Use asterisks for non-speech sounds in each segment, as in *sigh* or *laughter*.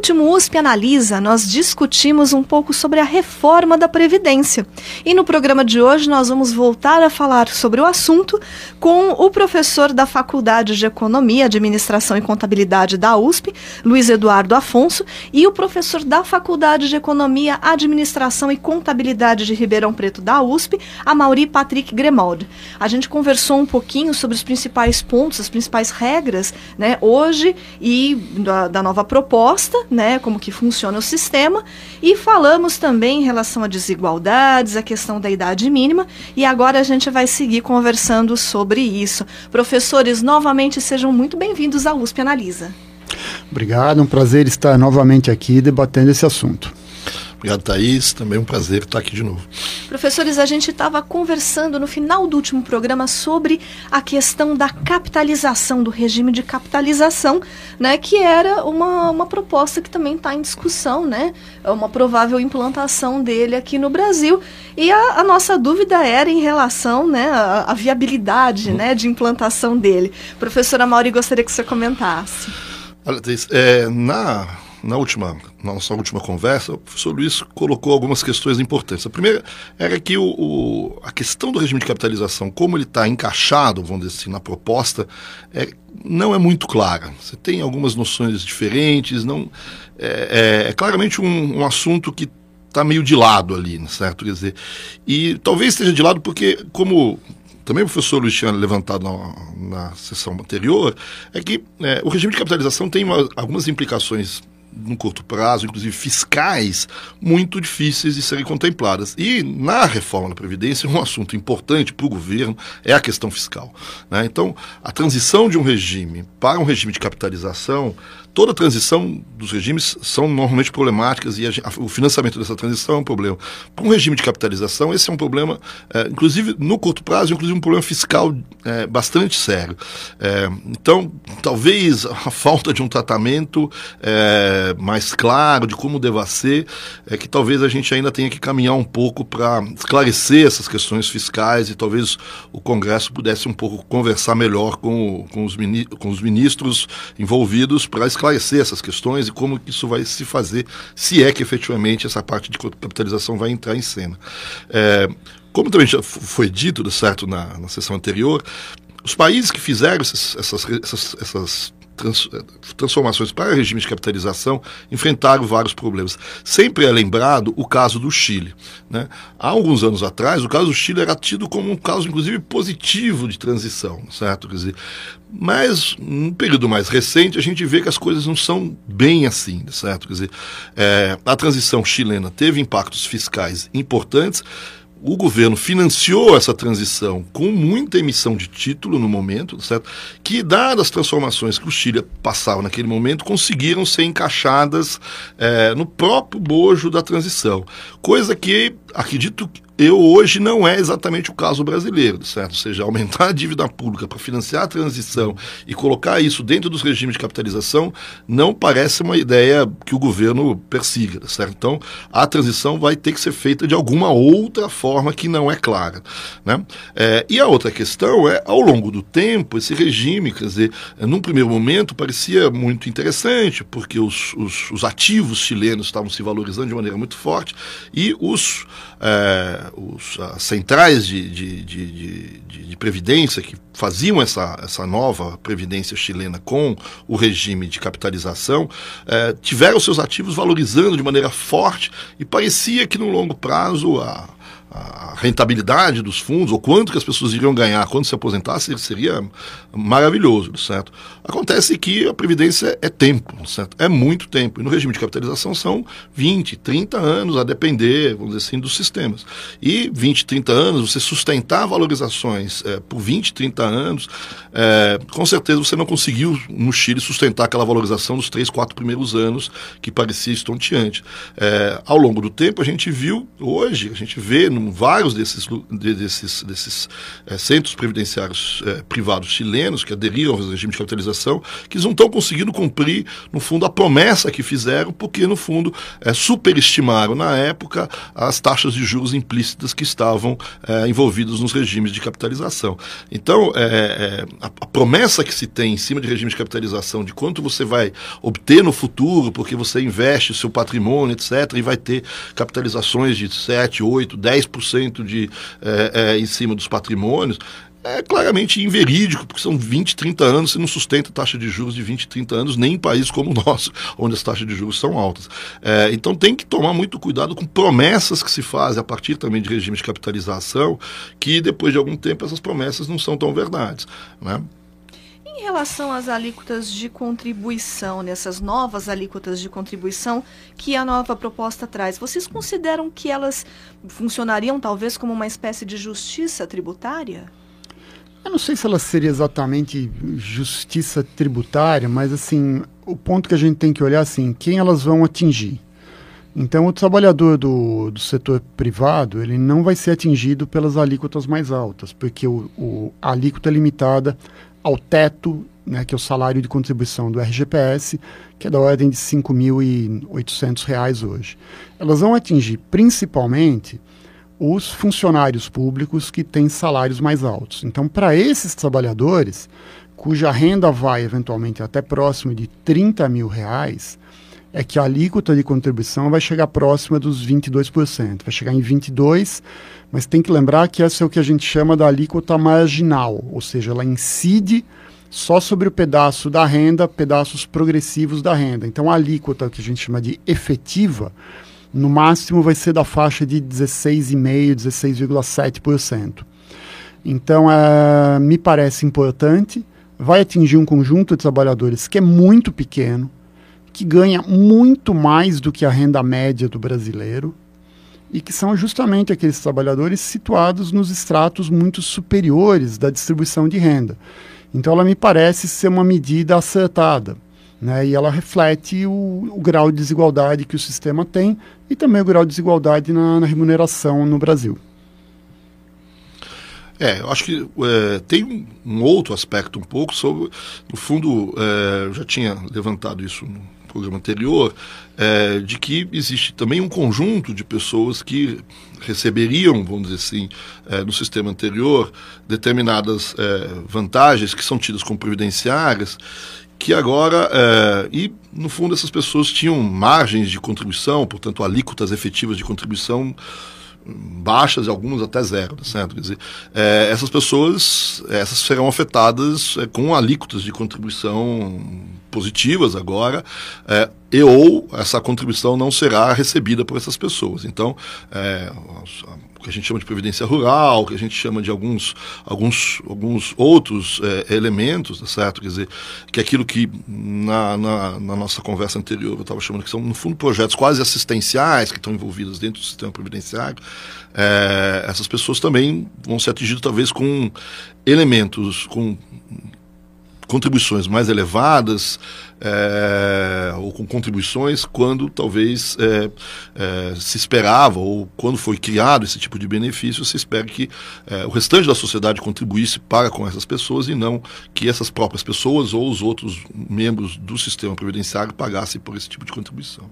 Último USP Analisa, nós discutimos um pouco sobre a reforma da Previdência. E no programa de hoje nós vamos voltar a falar sobre o assunto com o professor da Faculdade de Economia, Administração e Contabilidade da USP, Luiz Eduardo Afonso, e o professor da Faculdade de Economia, Administração e Contabilidade de Ribeirão Preto da USP, Mauri Patrick Gremald. A gente conversou um pouquinho sobre os principais pontos, as principais regras, né, hoje e da, da nova proposta né, como que funciona o sistema, e falamos também em relação a desigualdades, a questão da idade mínima, e agora a gente vai seguir conversando sobre isso. Professores, novamente sejam muito bem-vindos à USP Analisa. Obrigado, um prazer estar novamente aqui debatendo esse assunto. Obrigado, Thaís. Também um prazer estar aqui de novo. Professores, a gente estava conversando no final do último programa sobre a questão da capitalização, do regime de capitalização, né, que era uma, uma proposta que também está em discussão, né, é uma provável implantação dele aqui no Brasil. E a, a nossa dúvida era em relação né, à, à viabilidade uhum. né, de implantação dele. Professora Mauri, gostaria que você comentasse. Olha, Thaís, é, na na última, na nossa última conversa, o professor Luiz colocou algumas questões importantes. A primeira era que o, o a questão do regime de capitalização, como ele está encaixado, vamos dizer assim, na proposta, é, não é muito clara. Você tem algumas noções diferentes, não é, é, é claramente um, um assunto que está meio de lado ali, certo? Quer dizer, e talvez esteja de lado porque, como também o professor Luiz tinha levantado na, na sessão anterior, é que é, o regime de capitalização tem uma, algumas implicações no curto prazo, inclusive fiscais, muito difíceis de serem contempladas. E na reforma da Previdência, um assunto importante para o governo é a questão fiscal. Né? Então, a transição de um regime para um regime de capitalização toda transição dos regimes são normalmente problemáticas e a, o financiamento dessa transição é um problema. Para um regime de capitalização, esse é um problema, é, inclusive no curto prazo, inclusive um problema fiscal é, bastante sério. É, então, talvez a *laughs* falta de um tratamento é, mais claro de como deva ser, é que talvez a gente ainda tenha que caminhar um pouco para esclarecer essas questões fiscais e talvez o Congresso pudesse um pouco conversar melhor com, com, os, com os ministros envolvidos para esclarecer esclarecer essas questões e como isso vai se fazer, se é que efetivamente essa parte de capitalização vai entrar em cena. É, como também já foi dito, certo, na, na sessão anterior, os países que fizeram essas, essas, essas, essas trans, transformações para regime de capitalização enfrentaram vários problemas. Sempre é lembrado o caso do Chile. Né? Há alguns anos atrás, o caso do Chile era tido como um caso, inclusive, positivo de transição, certo? Quer dizer, mas, num período mais recente, a gente vê que as coisas não são bem assim, certo? Quer dizer, é, a transição chilena teve impactos fiscais importantes, o governo financiou essa transição com muita emissão de título no momento, certo? Que, dadas as transformações que o Chile passava naquele momento, conseguiram ser encaixadas é, no próprio bojo da transição. Coisa que, acredito, eu hoje não é exatamente o caso brasileiro, certo? Ou seja, aumentar a dívida pública para financiar a transição e colocar isso dentro dos regimes de capitalização não parece uma ideia que o governo persiga, certo? Então, a transição vai ter que ser feita de alguma outra forma que não é clara, né? É, e a outra questão é, ao longo do tempo, esse regime, quer dizer, num primeiro momento parecia muito interessante, porque os, os, os ativos chilenos estavam se valorizando de maneira muito forte e os é, os, as centrais de, de, de, de, previdência que faziam essa, essa nova previdência chilena com o regime de capitalização é, tiveram seus ativos valorizando de maneira forte e parecia que no longo prazo a a rentabilidade dos fundos, ou quanto que as pessoas iriam ganhar quando se aposentassem, seria maravilhoso, certo? Acontece que a Previdência é tempo, certo? É muito tempo. E no regime de capitalização são 20, 30 anos, a depender, vamos dizer assim, dos sistemas. E 20, 30 anos, você sustentar valorizações é, por 20, 30 anos, é, com certeza você não conseguiu no Chile sustentar aquela valorização dos 3, 4 primeiros anos que parecia estonteante. É, ao longo do tempo, a gente viu, hoje, a gente vê no vários desses, desses, desses é, centros previdenciários é, privados chilenos que aderiram ao regime de capitalização, que eles não estão conseguindo cumprir, no fundo, a promessa que fizeram, porque, no fundo, é, superestimaram na época as taxas de juros implícitas que estavam envolvidas nos regimes de capitalização. Então, a, a promessa que se tem em cima de regime de capitalização, de quanto você vai obter no futuro, porque você investe seu patrimônio, etc., e vai ter capitalizações de 7, 8, 10% de, é, é, em cima dos patrimônios, é claramente inverídico, porque são 20, 30 anos, você não sustenta taxa de juros de 20, 30 anos, nem em países como o nosso, *laughs* onde as taxas de juros são altas. É, então tem que tomar muito cuidado com promessas que se fazem a partir também de regimes de capitalização, que depois de algum tempo essas promessas não são tão verdades. Né? Em relação às alíquotas de contribuição, nessas novas alíquotas de contribuição que a nova proposta traz, vocês consideram que elas funcionariam talvez como uma espécie de justiça tributária? Eu não sei se ela seria exatamente justiça tributária, mas assim, o ponto que a gente tem que olhar assim, quem elas vão atingir. Então, o trabalhador do, do setor privado, ele não vai ser atingido pelas alíquotas mais altas, porque o, o a alíquota é limitada ao teto, né, que é o salário de contribuição do RGPS, que é da ordem de R$ 5.800 hoje. Elas vão atingir principalmente os funcionários públicos que têm salários mais altos. Então, para esses trabalhadores, cuja renda vai eventualmente até próximo de 30 mil reais, é que a alíquota de contribuição vai chegar próxima dos 22%, vai chegar em 22%, mas tem que lembrar que essa é o que a gente chama da alíquota marginal, ou seja, ela incide só sobre o pedaço da renda, pedaços progressivos da renda. Então a alíquota que a gente chama de efetiva, no máximo vai ser da faixa de 16,5%, 16,7%. Então é, me parece importante, vai atingir um conjunto de trabalhadores que é muito pequeno, que ganha muito mais do que a renda média do brasileiro e que são justamente aqueles trabalhadores situados nos estratos muito superiores da distribuição de renda. Então, ela me parece ser uma medida acertada. Né, e ela reflete o, o, grau de desigualdade que o sistema tem e também o grau de desigualdade na, na remuneração no Brasil. É, eu acho que é, tem um, um, outro aspecto um pouco sobre, no fundo, é, eu já tinha levantado isso no programa anterior, é, de que existe também um conjunto de pessoas que receberiam, vamos dizer assim, é, no sistema anterior, determinadas é, vantagens que são tidas como previdenciárias, que agora, é, e no fundo essas pessoas tinham margens de contribuição, portanto alíquotas efetivas de contribuição baixas e algumas até zero, tá certo? Quer dizer, é, essas pessoas, essas serão afetadas é, com alíquotas de contribuição positivas agora, é, e ou essa contribuição não será recebida por essas pessoas. Então, é, o que a gente chama de previdência rural, o que a gente chama de alguns, alguns, alguns outros é, elementos, tá certo? Quer dizer, que é aquilo que na, na, na nossa conversa anterior eu estava chamando que são, no fundo, projetos quase assistenciais que estão envolvidos dentro do sistema previdenciário, é, essas pessoas também vão ser atingidas talvez com elementos, com contribuições mais elevadas é, ou com contribuições quando talvez é, é, se esperava ou quando foi criado esse tipo de benefício se espera que o restante da sociedade contribuísse para com essas pessoas e não que essas próprias pessoas ou os outros membros do sistema previdenciário pagassem por esse tipo de contribuição.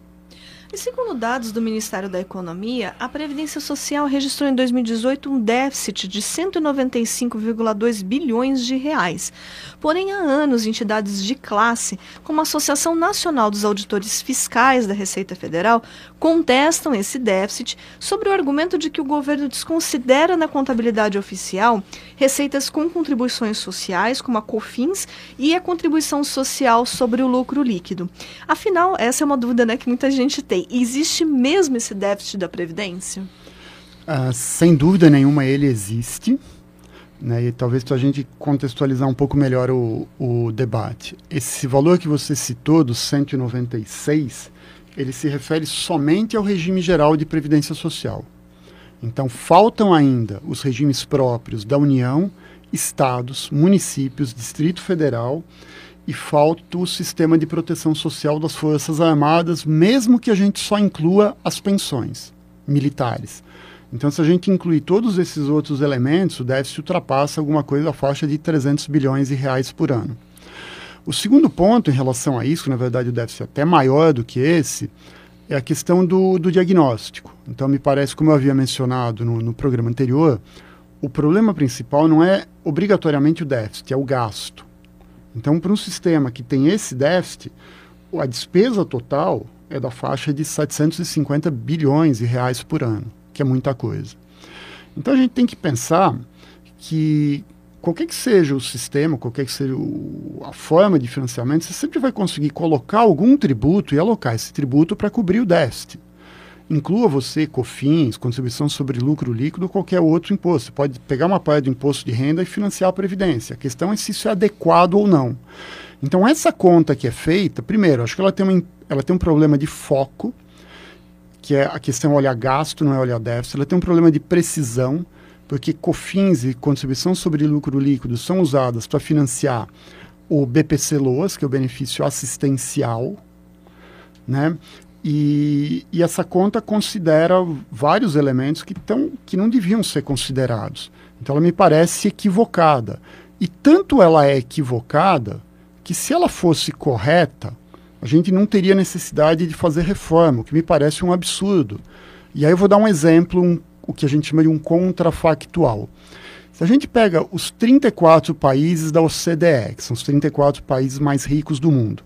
E segundo dados do Ministério da Economia, a Previdência Social registrou em 2018 um déficit de 195,2 bilhões de reais. Porém, há anos, entidades de classe, como a Associação Nacional dos Auditores Fiscais da Receita Federal, contestam esse déficit sobre o argumento de que o governo desconsidera na contabilidade oficial receitas com contribuições sociais, como a COFINS, e a contribuição social sobre o lucro líquido. Afinal, essa é uma dúvida né, que muita gente tem existe mesmo esse déficit da Previdência? Uh, sem dúvida nenhuma ele existe. Né, e talvez para a gente contextualizar um pouco melhor o, o debate. Esse valor que você citou, dos 196, ele se refere somente ao regime geral de previdência social. Então, faltam ainda os regimes próprios da União, estados, municípios, Distrito Federal e falta o sistema de proteção social das Forças Armadas, mesmo que a gente só inclua as pensões militares. Então, se a gente incluir todos esses outros elementos, o déficit ultrapassa alguma coisa da faixa de 300 bilhões de reais por ano. O segundo ponto em relação a isso, na verdade o déficit é até maior do que esse, é a questão do, do diagnóstico. Então, me parece, como eu havia mencionado no, no programa anterior, o problema principal não é obrigatoriamente o déficit, é o gasto. Então, para um sistema que tem esse déficit, a despesa total é da faixa de 750 bilhões de reais por ano, que é muita coisa. Então, a gente tem que pensar que qualquer que seja o sistema, qualquer que seja o, a forma de financiamento, você sempre vai conseguir colocar algum tributo e alocar esse tributo para cobrir o déficit. Inclua você COFINS, contribuição sobre lucro líquido ou qualquer outro imposto. Você pode pegar uma parte do imposto de renda e financiar a Previdência. A questão é se isso é adequado ou não. Então, essa conta que é feita, primeiro, acho que ela tem, uma, ela tem um problema de foco, que é a questão olhar gasto, não é olhar déficit. Ela tem um problema de precisão, porque COFINS e contribuição sobre lucro líquido são usadas para financiar o BPC Loas, que é o benefício assistencial, né? E, e, essa conta considera vários elementos que, tão, que não deviam ser considerados. Então ela me parece equivocada. E tanto ela é equivocada que se ela fosse correta, a gente não teria necessidade de fazer reforma, o que me parece um absurdo. E aí eu vou dar um exemplo, um, o que a gente chama de um contrafactual. Se a gente pega os 34 países da OCDE, que são os 34 países mais ricos do mundo,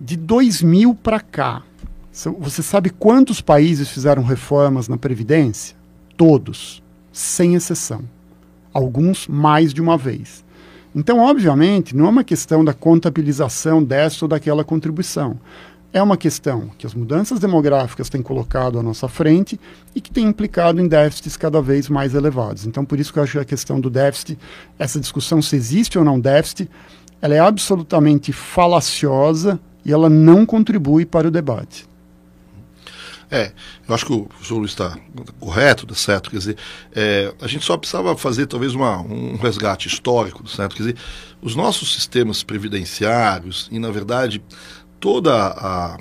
de 2000 para cá, você sabe quantos países fizeram reformas na Previdência? Todos, sem exceção. Alguns mais de uma vez. Então, obviamente, não é uma questão da contabilização dessa ou daquela contribuição. É uma questão que as mudanças demográficas têm colocado à nossa frente e que tem implicado em déficits cada vez mais elevados. Então, por isso que eu acho que a questão do déficit, essa discussão se existe ou não déficit, ela é absolutamente falaciosa e ela não contribui para o debate. É, eu acho que o Luiz está correto, tá certo? Quer dizer, é, a gente só precisava fazer talvez uma, um resgate histórico, certo? Quer dizer, os nossos sistemas previdenciários e, na verdade, toda a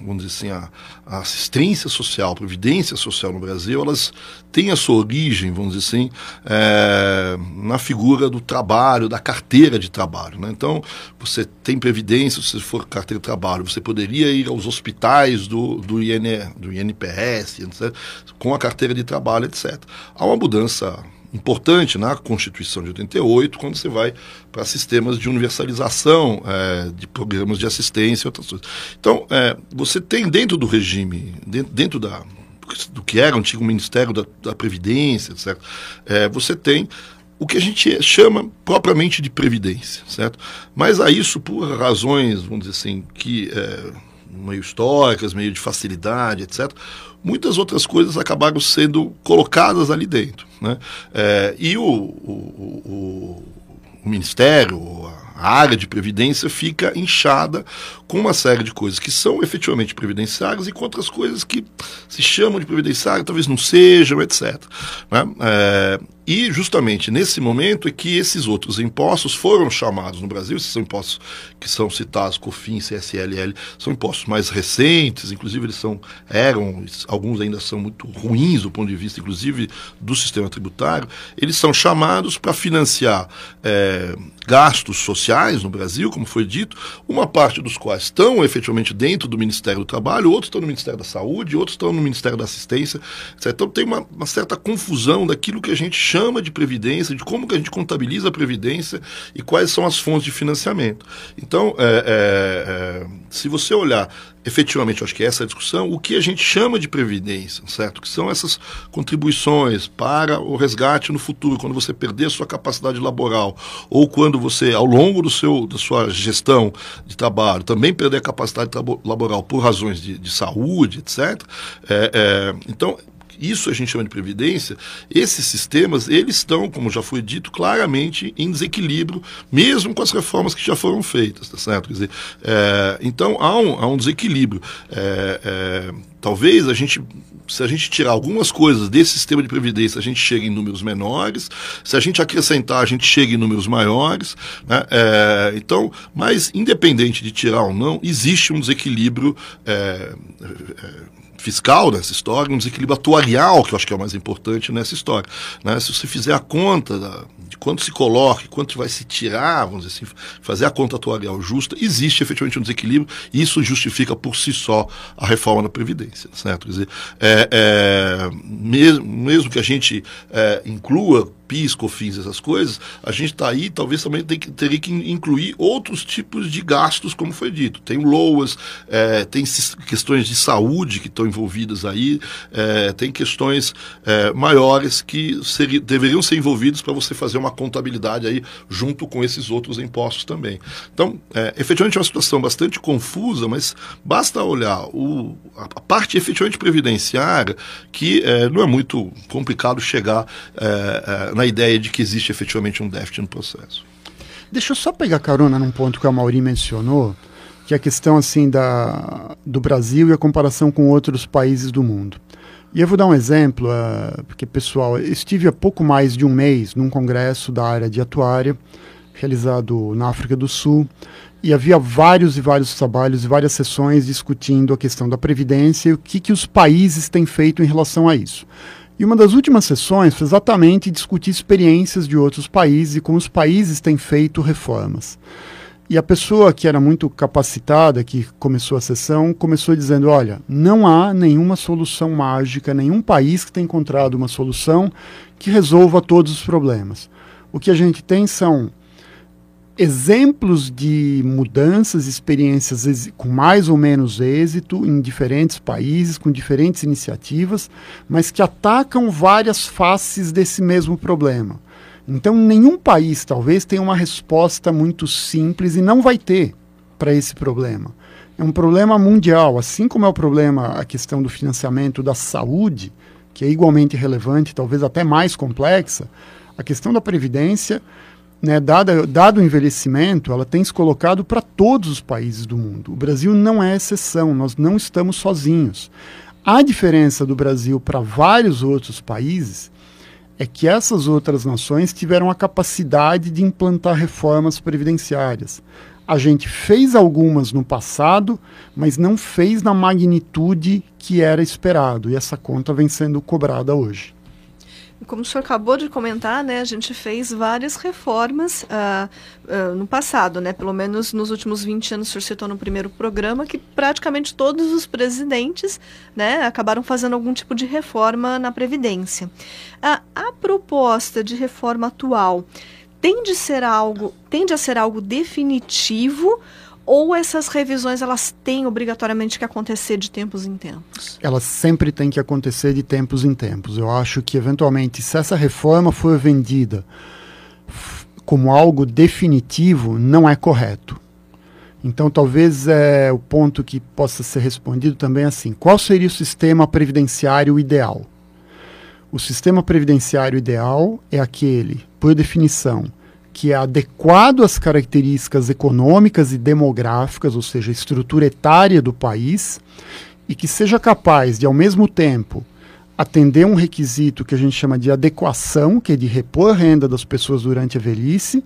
vamos dizer assim, a, a, assistência social, a previdência social no Brasil, elas têm a sua origem, vamos dizer assim, é, na figura do trabalho, da carteira de trabalho. Né? Então, você tem previdência, se for carteira de trabalho, você poderia ir aos hospitais do, do, IN, do INPS, etc., com a carteira de trabalho, etc. Há uma mudança importante na Constituição de 88, quando você vai para sistemas de universalização é, de programas de assistência e outras coisas. Então, é, você tem dentro do regime, dentro, dentro da, do que era o antigo Ministério da, da Previdência, certo? É, você tem o que a gente chama propriamente de previdência, certo? Mas a isso por razões, vamos dizer assim, que é, meio históricas, meio de facilidade, etc muitas outras coisas acabaram sendo colocadas ali dentro. Né? É, e o, o, o, o Ministério, a área de previdência fica inchada com uma série de coisas que são efetivamente previdenciárias e com outras coisas que se chamam de previdenciárias, talvez não sejam, etc. Né? É, e justamente nesse momento é que esses outros impostos foram chamados no Brasil, esses são impostos que são citados, COFINS, CSLL, são impostos mais recentes, inclusive eles são, eram, alguns ainda são muito ruins do ponto de vista, inclusive, do sistema tributário, eles são chamados para financiar é, gastos sociais no Brasil, como foi dito, uma parte dos quais estão efetivamente dentro do Ministério do Trabalho, outros estão no Ministério da Saúde, outros estão no Ministério da Assistência. Então tem uma, uma certa confusão daquilo que a gente chama de previdência, de como que a gente contabiliza a previdência e quais são as fontes de financiamento. Então, é, é, é, se você olhar efetivamente, acho que é essa a discussão, o que a gente chama de previdência, certo? Que são essas contribuições para o resgate no futuro, quando você perder a sua capacidade laboral, ou quando você, ao longo do seu, da sua gestão de trabalho, também perder a capacidade laboral por razões de, de saúde, etc. É, é, então, isso a gente chama de previdência, esses sistemas, eles estão, como já foi dito, claramente em desequilíbrio, mesmo com as reformas que já foram feitas, tá certo? Quer dizer, é, então há um, há um desequilíbrio. É, é, talvez a gente se a gente tirar algumas coisas desse sistema de previdência, a gente chega em números menores. Se a gente acrescentar, a gente chega em números maiores. Né? É, então, mas independente de tirar ou não, existe um desequilíbrio é, é, fiscal nessa história, um desequilíbrio atuarial, que eu acho que é o mais importante nessa história. Né? Se você fizer a conta da, de quanto se coloca, quanto vai se tirar, vamos dizer assim, fazer a conta atuarial justa, existe efetivamente um desequilíbrio e isso justifica por si só a reforma da Previdência. Certo? Quer dizer, é, é, mesmo, mesmo que a gente é, inclua PIS, COFINS, essas coisas, a gente está aí, talvez também tem que, teria que incluir outros tipos de gastos, como foi dito. Tem LOAS, é, tem questões de saúde que estão envolvidas aí, é, tem questões é, maiores que seria, deveriam ser envolvidas para você fazer uma contabilidade aí junto com esses outros impostos também. Então, é, efetivamente é uma situação bastante confusa, mas basta olhar o, a parte efetivamente previdenciária, que é, não é muito complicado chegar é, na ideia de que existe efetivamente um déficit no processo. Deixa eu só pegar carona num ponto que a Mauri mencionou, que é a questão assim da, do Brasil e a comparação com outros países do mundo. E eu vou dar um exemplo, uh, porque, pessoal, eu estive há pouco mais de um mês num congresso da área de atuária, realizado na África do Sul, e havia vários e vários trabalhos e várias sessões discutindo a questão da Previdência e o que, que os países têm feito em relação a isso. E uma das últimas sessões foi exatamente discutir experiências de outros países e como os países têm feito reformas. E a pessoa que era muito capacitada, que começou a sessão, começou dizendo: olha, não há nenhuma solução mágica, nenhum país que tenha encontrado uma solução que resolva todos os problemas. O que a gente tem são exemplos de mudanças, experiências com mais ou menos êxito em diferentes países, com diferentes iniciativas, mas que atacam várias faces desse mesmo problema. Então, nenhum país talvez tenha uma resposta muito simples e não vai ter para esse problema. É um problema mundial, assim como é o problema a questão do financiamento da saúde, que é igualmente relevante, talvez até mais complexa. A questão da previdência né, dada, dado o envelhecimento, ela tem se colocado para todos os países do mundo. O Brasil não é exceção, nós não estamos sozinhos. A diferença do Brasil para vários outros países é que essas outras nações tiveram a capacidade de implantar reformas previdenciárias. A gente fez algumas no passado, mas não fez na magnitude que era esperado, e essa conta vem sendo cobrada hoje. Como o senhor acabou de comentar, né, a gente fez várias reformas uh, uh, no passado, né, pelo menos nos últimos 20 anos, o senhor citou no primeiro programa, que praticamente todos os presidentes né, acabaram fazendo algum tipo de reforma na Previdência. Uh, a proposta de reforma atual tende, ser algo, tende a ser algo definitivo ou essas revisões elas têm obrigatoriamente que acontecer de tempos em tempos? Elas sempre têm que acontecer de tempos em tempos. Eu acho que eventualmente se essa reforma for vendida como algo definitivo, não é correto. Então, talvez é o ponto que possa ser respondido também assim: qual seria o sistema previdenciário ideal? O sistema previdenciário ideal é aquele, por definição, que é adequado às características econômicas e demográficas, ou seja, estrutura etária do país, e que seja capaz de, ao mesmo tempo, atender um requisito que a gente chama de adequação, que é de repor a renda das pessoas durante a velhice,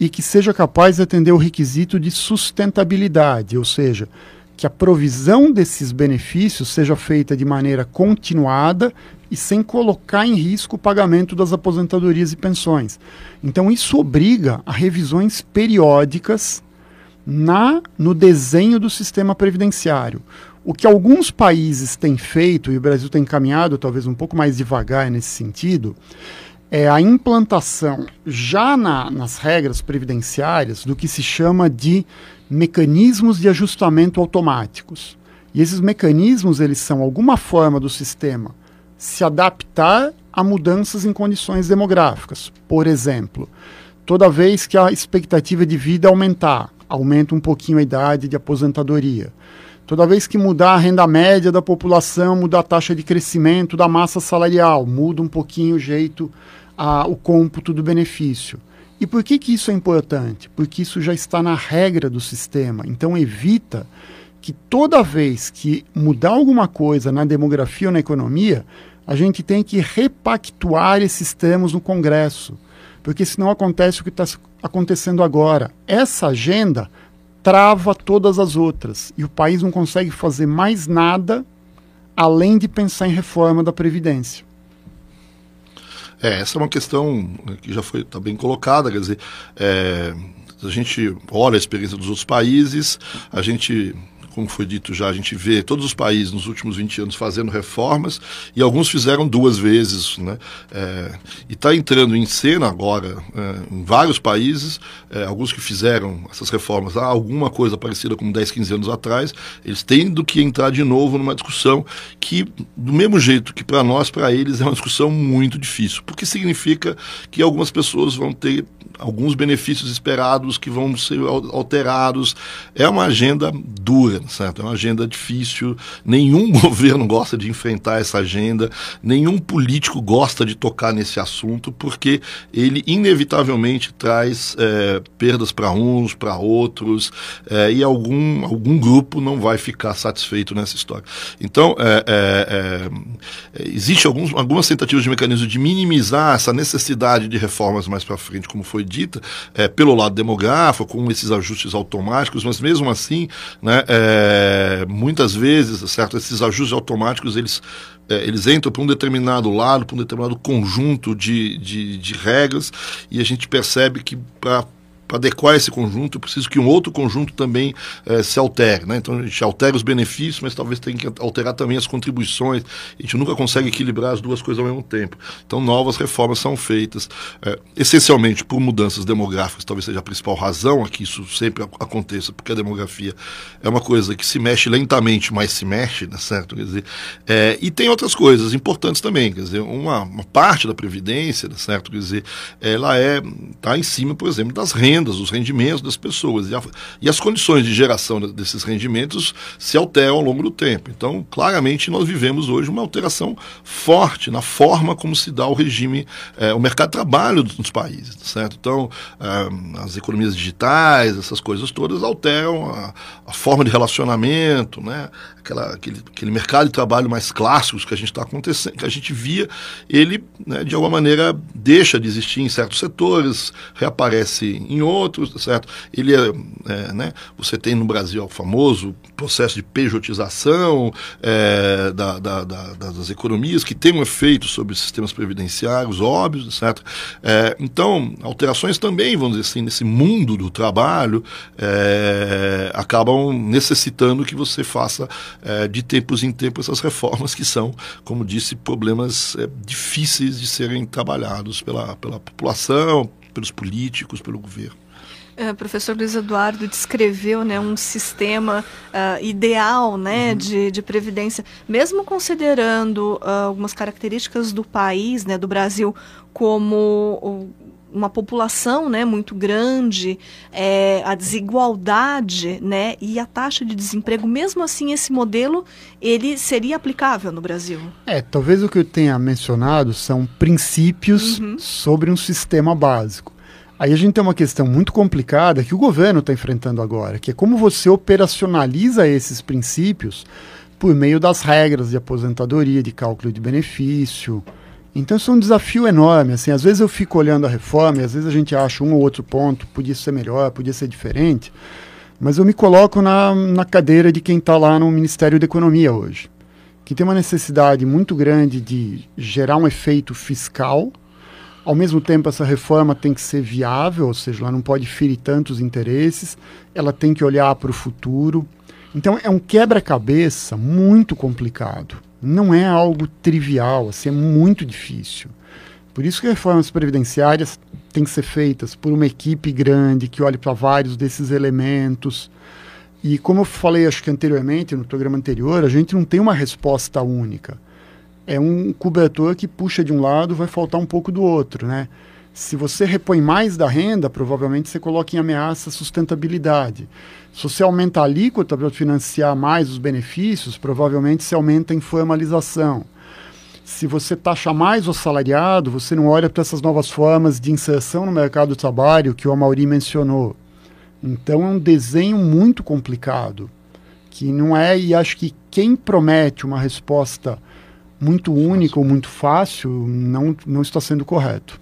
e que seja capaz de atender o requisito de sustentabilidade, ou seja, que a provisão desses benefícios seja feita de maneira continuada e sem colocar em risco o pagamento das aposentadorias e pensões. Então isso obriga a revisões periódicas na no desenho do sistema previdenciário. O que alguns países têm feito e o Brasil tem caminhado talvez um pouco mais devagar nesse sentido, é a implantação já na, nas regras previdenciárias do que se chama de mecanismos de ajustamento automáticos. E esses mecanismos eles são alguma forma do sistema se adaptar a mudanças em condições demográficas. Por exemplo, toda vez que a expectativa de vida aumentar, aumenta um pouquinho a idade de aposentadoria. Toda vez que mudar a renda média da população, muda a taxa de crescimento da massa salarial, muda um pouquinho o jeito, a, o cômputo do benefício. E por que, que isso é importante? Porque isso já está na regra do sistema. Então evita que toda vez que mudar alguma coisa na demografia ou na economia, a gente tem que repactuar esses termos no Congresso, porque senão acontece o que está acontecendo agora. Essa agenda trava todas as outras e o país não consegue fazer mais nada além de pensar em reforma da Previdência? É, essa é uma questão que já foi tá bem colocada, quer dizer, é, a gente olha a experiência dos outros países, a gente como foi dito já, a gente vê todos os países nos últimos 20 anos fazendo reformas e alguns fizeram duas vezes. Né? É, e está entrando em cena agora é, em vários países, é, alguns que fizeram essas reformas há alguma coisa parecida com 10, 15 anos atrás, eles tendo que entrar de novo numa discussão que, do mesmo jeito que para nós, para eles, é uma discussão muito difícil, porque significa que algumas pessoas vão ter alguns benefícios esperados que vão ser alterados. É uma agenda dura, certo? É uma agenda difícil. Nenhum *laughs* governo gosta de enfrentar essa agenda, nenhum político gosta de tocar nesse assunto, porque ele inevitavelmente traz é, perdas para uns, para outros, é, e algum, algum grupo não vai ficar satisfeito nessa história. Então, é, é, é existe alguns, algumas tentativas de mecanismo de minimizar essa necessidade de reformas mais para frente, como foi dita, é, pelo lado demográfico, com esses ajustes automáticos, mas mesmo assim, né, é, muitas vezes, certo, esses ajustes automáticos, eles é, eles entram para um determinado lado, para um determinado conjunto de, de, de regras, e a gente percebe que para para adequar esse conjunto, eu preciso que um outro conjunto também eh, se altere. Né? Então a gente altera os benefícios, mas talvez tenha que alterar também as contribuições. A gente nunca consegue equilibrar as duas coisas ao mesmo tempo. Então novas reformas são feitas, eh, essencialmente por mudanças demográficas, talvez seja a principal razão a que isso sempre aconteça, porque a demografia é uma coisa que se mexe lentamente, mas se mexe, né, certo? Quer dizer, é, e tem outras coisas importantes também, quer dizer, uma, uma parte da previdência, né, certo? Quer dizer, ela é está em cima, por exemplo, das rendas rendas, os rendimentos das pessoas. E, a, e, as condições de geração desses rendimentos se alteram ao longo do tempo. Então, claramente, nós vivemos hoje uma alteração forte na forma como se dá o regime, é, o mercado de trabalho dos países, certo? Então, é, as economias digitais, essas coisas todas alteram a, a forma de relacionamento, né? Aquela, aquele, aquele mercado de trabalho mais clássico que a gente está acontecendo, que a gente via, ele, né, de alguma maneira, deixa de existir em certos setores, reaparece em outros, certo? Ele é, é né, você tem no Brasil o famoso processo de pejotização é, da, da, da, das economias, que tem um efeito sobre os sistemas previdenciários, óbvios, certo? É, então, alterações também, vamos dizer assim, nesse mundo do trabalho, é, acabam necessitando que você faça é, de tempos em tempos essas reformas que são, como disse, problemas é, difíceis de serem trabalhados pela, pela população, pelos políticos, pelo governo. É, professor Luiz Eduardo descreveu né, um sistema uh, ideal né, uhum. de, de previdência, mesmo considerando uh, algumas características do país, né, do Brasil, como uma população né, muito grande, é, a desigualdade né, e a taxa de desemprego, mesmo assim esse modelo ele seria aplicável no Brasil? É, talvez o que eu tenha mencionado são princípios uhum. sobre um sistema básico. Aí a gente tem uma questão muito complicada que o governo está enfrentando agora, que é como você operacionaliza esses princípios por meio das regras de aposentadoria, de cálculo de benefício. Então isso é um desafio enorme. Assim, às vezes eu fico olhando a reforma e às vezes a gente acha um ou outro ponto, podia ser melhor, podia ser diferente, mas eu me coloco na, na cadeira de quem está lá no Ministério da Economia hoje, que tem uma necessidade muito grande de gerar um efeito fiscal ao mesmo tempo, essa reforma tem que ser viável, ou seja, ela não pode ferir tantos interesses, ela tem que olhar para o futuro. Então, é um quebra-cabeça muito complicado. Não é algo trivial, assim, é muito difícil. Por isso que reformas previdenciárias têm que ser feitas por uma equipe grande que olhe para vários desses elementos. E como eu falei, acho que anteriormente, no programa anterior, a gente não tem uma resposta única é um cobertor que puxa de um lado, vai faltar um pouco do outro, né? Se você repõe mais da renda, provavelmente você coloca em ameaça a sustentabilidade. Se você aumenta a alíquota para financiar mais os benefícios, provavelmente você aumenta a informalização. Se você taxa mais o salariado, você não olha para essas novas formas de inserção no mercado do trabalho que o Amauri mencionou. Então é um desenho muito complicado, que não é, e acho que quem promete uma resposta muito único ou muito fácil não, não está sendo correto.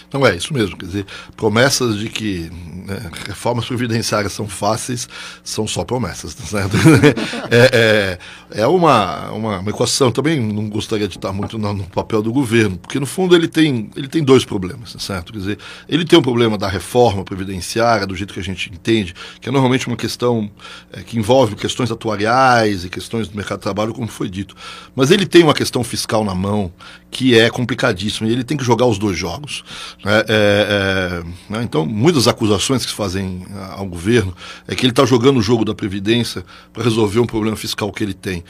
Então é isso mesmo, quer dizer, promessas de que né, reformas previdenciárias são fáceis são só promessas, tá certo? *laughs* é, é, é uma, uma, uma, equação, também não gostaria de estar muito no, no, papel do governo, porque no fundo ele tem, ele tem dois problemas, tá certo? Quer dizer, ele tem um problema da reforma previdenciária, do jeito que a gente entende, que é normalmente uma questão é, que envolve questões atuariais e questões do mercado de trabalho, como foi dito. Mas ele tem uma questão fiscal na mão que é complicadíssima e ele tem que jogar os dois jogos. É, é, é, né? Então, muitas acusações que se fazem ao governo é que ele está jogando o jogo da Previdência para resolver um problema fiscal que ele tem,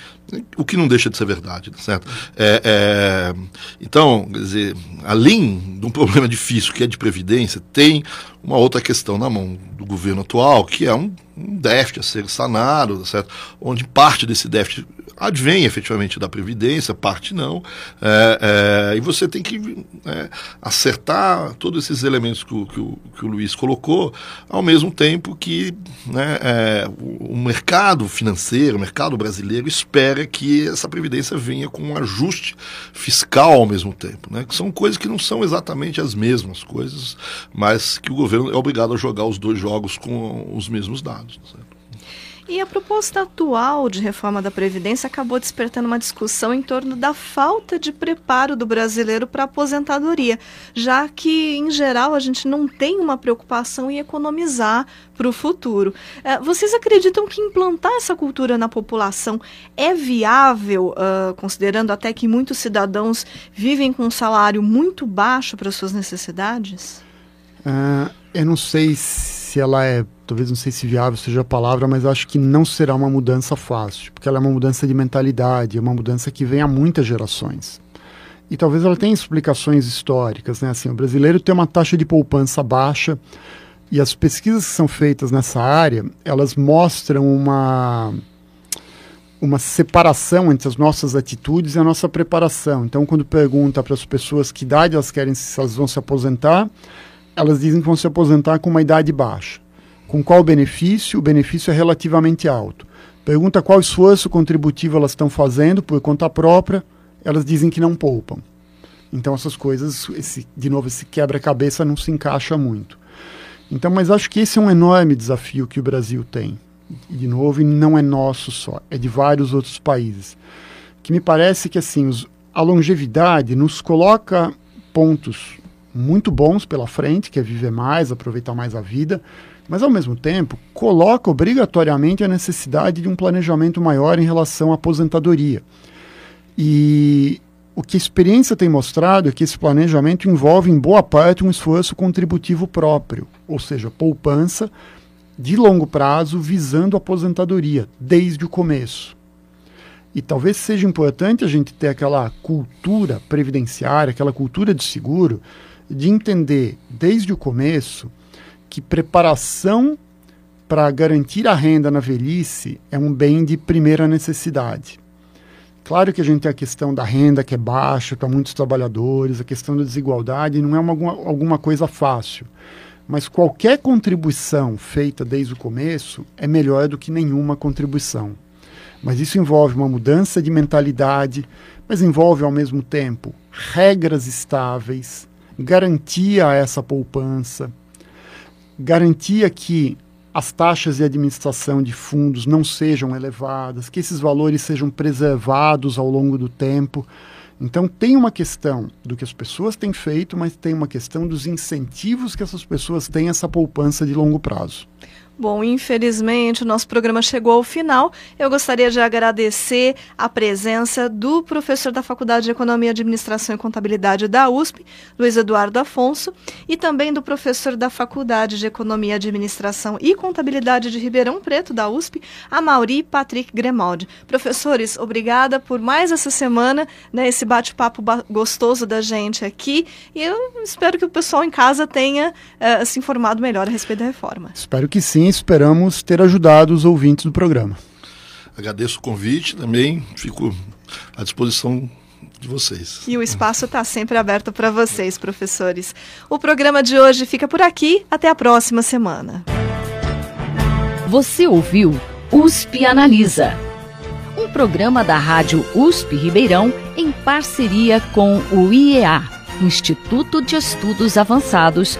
o que não deixa de ser verdade, tá certo? É, é, então, quer dizer, além de um problema difícil que é de Previdência, tem uma outra questão na mão do governo atual, que é um, um déficit a ser sanado, certo? onde parte desse déficit advém efetivamente da Previdência, parte não, é, é, e você tem que é, acertar todos esses elementos que o, que, o, que o Luiz colocou, ao mesmo tempo que né, é, o, o, mercado financeiro, o mercado brasileiro, espera que essa Previdência venha com um ajuste fiscal ao mesmo tempo, né, que são coisas que não são exatamente as mesmas coisas, mas que o governo é obrigado a jogar os dois jogos com os mesmos dados. Certo? E a proposta atual de reforma da Previdência acabou despertando uma discussão em torno da falta de preparo do brasileiro para a aposentadoria, já que, em geral, a gente não tem uma preocupação em economizar para o futuro. É, vocês acreditam que implantar essa cultura na população é viável, uh, considerando até que muitos cidadãos vivem com um salário muito baixo para suas necessidades? Uh, eu não sei se ela é talvez não sei se viável seja a palavra, mas acho que não será uma mudança fácil, porque ela é uma mudança de mentalidade, é uma mudança que vem há muitas gerações. E talvez ela tenha explicações históricas, né? Assim, o brasileiro tem uma taxa de poupança baixa e as pesquisas que são feitas nessa área, elas mostram uma uma separação entre as nossas atitudes e a nossa preparação. Então, quando pergunta para as pessoas que idade elas querem, se elas vão se aposentar, elas dizem que vão se aposentar com uma idade baixa. Com qual benefício? O benefício é relativamente alto. Pergunta qual esforço contributivo elas estão fazendo por conta própria, elas dizem que não poupam. Então essas coisas, esse, de novo, esse quebra-cabeça não se encaixa muito. Então, mas acho que esse é um enorme desafio que o Brasil tem. E, de novo, não é nosso só, é de vários outros países. Que me parece que assim, os, a longevidade nos coloca pontos muito bons pela frente, que é viver mais, aproveitar mais a vida, mas ao mesmo tempo coloca obrigatoriamente a necessidade de um planejamento maior em relação à aposentadoria. E o que a experiência tem mostrado é que esse planejamento envolve, em boa parte, um esforço contributivo próprio, ou seja, poupança de longo prazo visando a aposentadoria, desde o começo. E talvez seja importante a gente ter aquela cultura previdenciária, aquela cultura de seguro, de entender desde o começo que preparação para garantir a renda na velhice é um bem de primeira necessidade. Claro que a gente tem a questão da renda que é baixa para muitos trabalhadores, a questão da desigualdade não é uma, alguma coisa fácil. Mas qualquer contribuição feita desde o começo é melhor do que nenhuma contribuição. Mas isso envolve uma mudança de mentalidade, mas envolve ao mesmo tempo regras estáveis, garantia a essa poupança, garantia que as taxas de administração de fundos não sejam elevadas, que esses valores sejam preservados ao longo do tempo. Então, tem uma questão do que as pessoas têm feito, mas tem uma questão dos incentivos que essas pessoas têm essa poupança de longo prazo. Bom, infelizmente o nosso programa chegou ao final. Eu gostaria de agradecer a presença do professor da Faculdade de Economia, Administração e Contabilidade da USP, Luiz Eduardo Afonso, e também do professor da Faculdade de Economia, Administração e Contabilidade de Ribeirão Preto, da USP, a Mauri Patrick Gremaldi. Professores, obrigada por mais essa semana, né, esse bate-papo gostoso da gente aqui, e eu espero que o pessoal em casa tenha uh, se informado melhor a respeito da reforma. Espero que sim esperamos ter ajudado os ouvintes do programa. Agradeço o convite também, fico à disposição de vocês. E o espaço está sempre aberto para vocês, professores. O programa de hoje fica por aqui. Até a próxima semana. Você ouviu USP Analisa, um programa da Rádio USP Ribeirão em parceria com o IEA Instituto de Estudos Avançados,